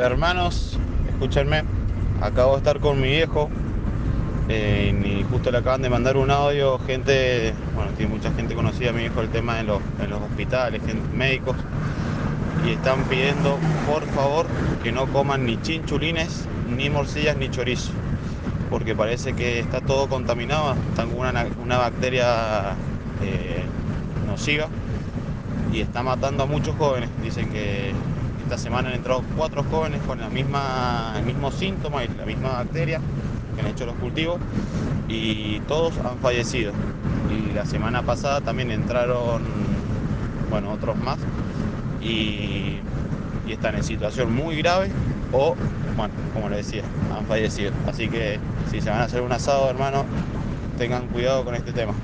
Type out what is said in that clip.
hermanos, escúchenme, acabo de estar con mi viejo eh, y justo le acaban de mandar un audio, gente, bueno, tiene mucha gente conocida, mi viejo, el tema en los, en los hospitales, médicos, y están pidiendo, por favor, que no coman ni chinchulines, ni morcillas, ni chorizo, porque parece que está todo contaminado, está una, una bacteria eh, nociva y está matando a muchos jóvenes. Dicen que esta semana han entrado cuatro jóvenes con la misma, el mismo síntoma y la misma bacteria que han hecho los cultivos y todos han fallecido. Y la semana pasada también entraron, bueno, otros más y, y están en situación muy grave o, bueno, como les decía, han fallecido. Así que si se van a hacer un asado, hermano, tengan cuidado con este tema.